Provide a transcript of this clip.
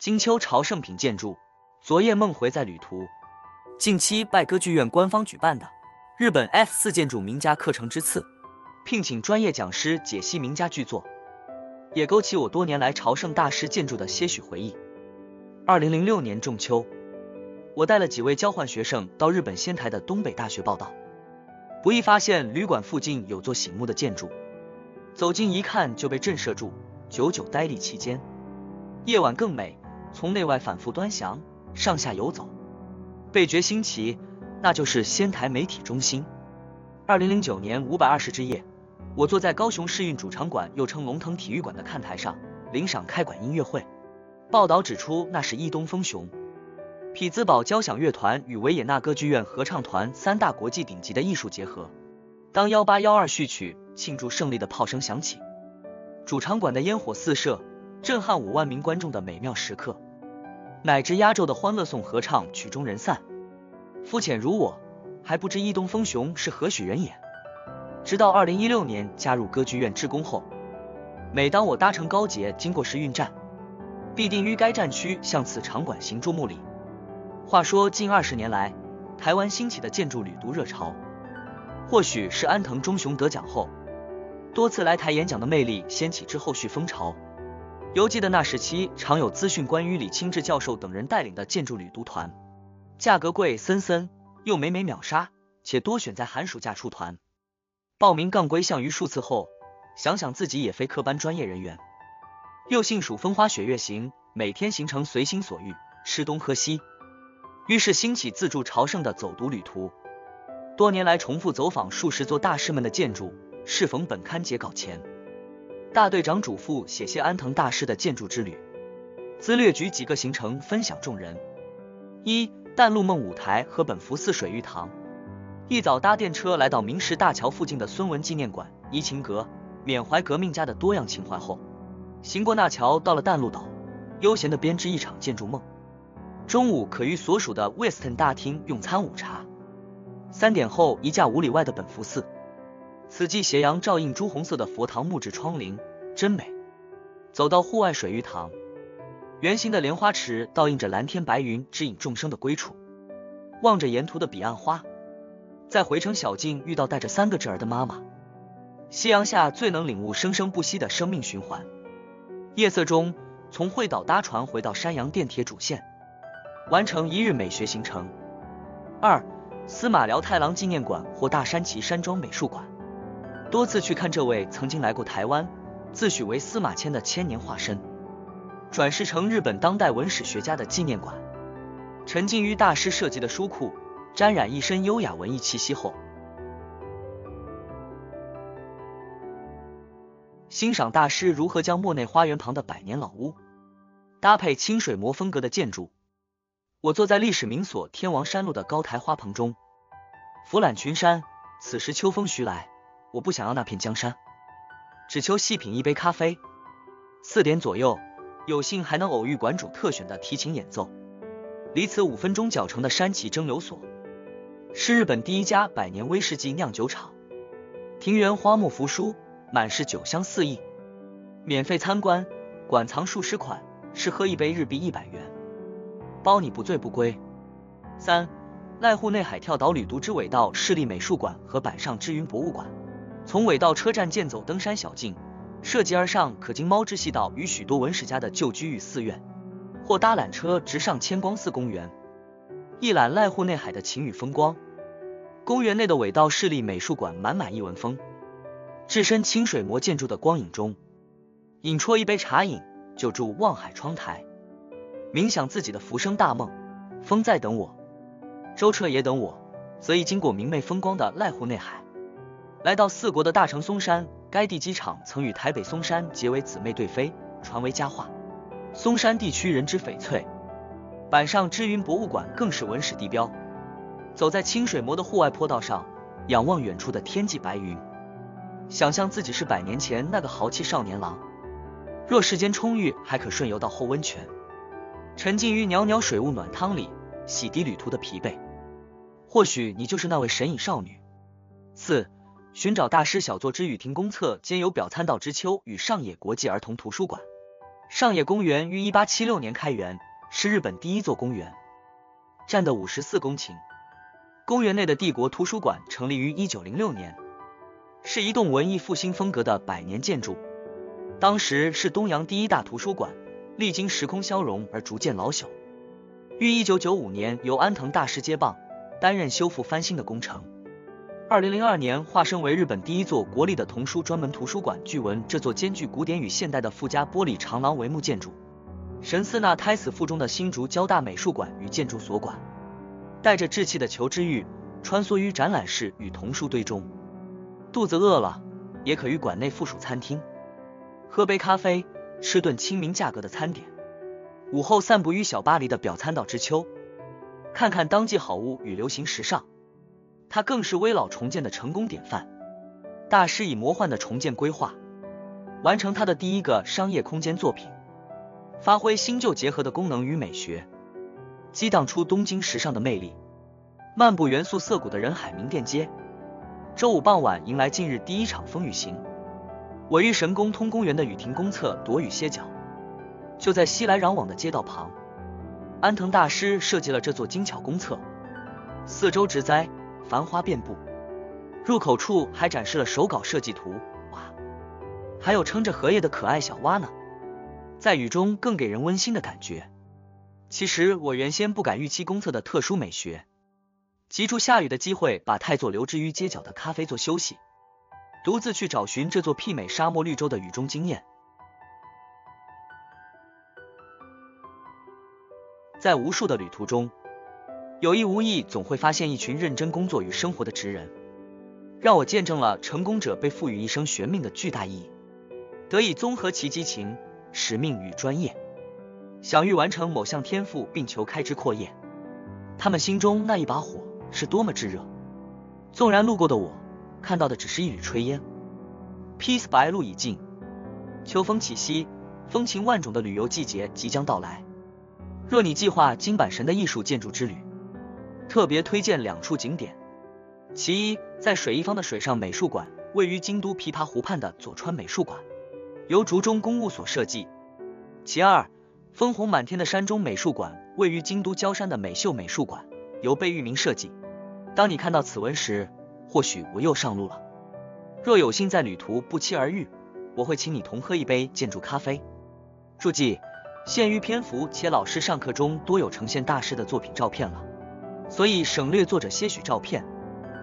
金秋朝圣品建筑，昨夜梦回在旅途。近期拜歌剧院官方举办的日本 F 四建筑名家课程之次，聘请专业讲师解析名家巨作，也勾起我多年来朝圣大师建筑的些许回忆。二零零六年仲秋，我带了几位交换学生到日本仙台的东北大学报到，不易发现旅馆附近有座醒目的建筑，走近一看就被震慑住，久久呆立其间。夜晚更美，从内外反复端详，上下游走，倍觉新奇，那就是仙台媒体中心。二零零九年五百二十之夜，我坐在高雄市运主场馆，又称龙腾体育馆的看台上，领赏开馆音乐会。报道指出，那是一东风雄、匹兹堡交响乐团与维也纳歌剧院合唱团三大国际顶级的艺术结合。当幺八幺二序曲庆祝胜利的炮声响起，主场馆的烟火四射，震撼五万名观众的美妙时刻，乃至压轴的欢乐颂合唱曲终人散。肤浅如我，还不知伊东风雄是何许人也。直到二零一六年加入歌剧院志工后，每当我搭乘高捷经过时运站，必定于该站区向此场馆行注目礼。话说近二十年来，台湾兴起的建筑旅读热潮，或许是安藤忠雄得奖后，多次来台演讲的魅力掀起之后续风潮。犹记得那时期，常有资讯官于李清志教授等人带领的建筑旅读团，价格贵森森，又每每秒杀，且多选在寒暑假出团。报名杠归项于数次后，想想自己也非科班专业人员。又幸属风花雪月行，每天行程随心所欲，吃东喝西，于是兴起自助朝圣的走读旅途。多年来重复走访数十座大师们的建筑，适逢本刊截稿前，大队长嘱咐写些安藤大师的建筑之旅。兹略举几个行程分享众人：一、淡路梦舞台和本福寺水玉堂。一早搭电车来到明石大桥附近的孙文纪念馆、怡情阁，缅怀革命家的多样情怀后。行过那桥，到了淡路岛，悠闲地编织一场建筑梦。中午可于所属的 Westin 大厅用餐午茶。三点后一架五里外的本福寺，此际斜阳照映朱红色的佛堂木质窗棂，真美。走到户外水浴堂，圆形的莲花池倒映着蓝天白云，指引众生的归处。望着沿途的彼岸花，在回程小径遇到带着三个侄儿的妈妈。夕阳下最能领悟生生不息的生命循环。夜色中，从会岛搭船回到山阳电铁主线，完成一日美学行程。二、司马辽太郎纪念馆或大山崎山庄美术馆，多次去看这位曾经来过台湾，自诩为司马迁的千年化身，转世成日本当代文史学家的纪念馆，沉浸于大师设计的书库，沾染一身优雅文艺气息后。欣赏大师如何将莫内花园旁的百年老屋搭配清水模风格的建筑。我坐在历史名所天王山路的高台花棚中，俯览群山。此时秋风徐来，我不想要那片江山，只求细品一杯咖啡。四点左右，有幸还能偶遇馆主特选的提琴演奏。离此五分钟脚程的山崎蒸馏所，是日本第一家百年威士忌酿酒厂。庭园花木扶疏。满是酒香四溢，免费参观，馆藏数十款，试喝一杯日币一百元，包你不醉不归。三、濑户内海跳岛旅读之尾道市立美术馆和板上之云博物馆，从尾道车站健走登山小径，涉级而上，可经猫之细道与许多文史家的旧居与寺院，或搭缆车直上千光寺公园，一览濑户内海的晴雨风光。公园内的尾道市立美术馆满满一文风。置身清水模建筑的光影中，饮啜一杯茶饮，就住望海窗台，冥想自己的浮生大梦。风在等我，舟车也等我，则已经过明媚风光的濑户内海，来到四国的大城松山。该地机场曾与台北松山结为姊妹对飞，传为佳话。松山地区人之翡翠，板上之云博物馆更是文史地标。走在清水模的户外坡道上，仰望远处的天际白云。想象自己是百年前那个豪气少年郎，若时间充裕，还可顺游到后温泉，沉浸于袅袅水雾暖汤里，洗涤旅途的疲惫。或许你就是那位神隐少女。四、寻找大师小作之雨亭公厕兼有表参道之秋与上野国际儿童图书馆，上野公园于一八七六年开园，是日本第一座公园，占地五十四公顷。公园内的帝国图书馆成立于一九零六年，是一栋文艺复兴风格的百年建筑，当时是东洋第一大图书馆，历经时空消融而逐渐老朽，于一九九五年由安藤大师接棒，担任修复翻新的工程。二零零二年化身为日本第一座国立的童书专门图书馆。据闻这座兼具古典与现代的富家玻璃长廊帷幕建筑，神似那胎死腹中的新竹交大美术馆与建筑所馆，带着稚气的求知欲，穿梭于展览室与童书堆中。肚子饿了，也可于馆内附属餐厅喝杯咖啡，吃顿亲民价格的餐点。午后散步于小巴黎的表参道之丘，看看当季好物与流行时尚。它更是危老重建的成功典范。大师以魔幻的重建规划，完成他的第一个商业空间作品，发挥新旧结合的功能与美学，激荡出东京时尚的魅力。漫步元素涩谷的人海名店街，周五傍晚迎来近日第一场风雨行。我于神宫通公园的雨亭公厕躲雨歇脚，就在熙来攘往的街道旁。安藤大师设计了这座精巧公厕，四周植栽。繁花遍布，入口处还展示了手稿设计图，哇，还有撑着荷叶的可爱小蛙呢，在雨中更给人温馨的感觉。其实我原先不敢预期公厕的特殊美学，借着下雨的机会，把太座留置于街角的咖啡座休息，独自去找寻这座媲美沙漠绿洲的雨中惊艳。在无数的旅途中。有意无意，总会发现一群认真工作与生活的职人，让我见证了成功者被赋予一生悬命的巨大意义，得以综合其激情、使命与专业，想欲完成某项天赋，并求开枝阔叶。他们心中那一把火是多么炙热，纵然路过的我看到的只是一缕炊烟。Peace，白露已尽，秋风起兮，风情万种的旅游季节即将到来。若你计划金阪神的艺术建筑之旅，特别推荐两处景点，其一，在水一方的水上美术馆，位于京都琵琶湖畔的佐川美术馆，由竹中公务所设计；其二，枫红满天的山中美术馆，位于京都郊山的美秀美术馆，由贝聿铭设计。当你看到此文时，或许我又上路了。若有幸在旅途不期而遇，我会请你同喝一杯建筑咖啡。注记：限于篇幅，且老师上课中多有呈现大师的作品照片了。所以省略作者些许照片。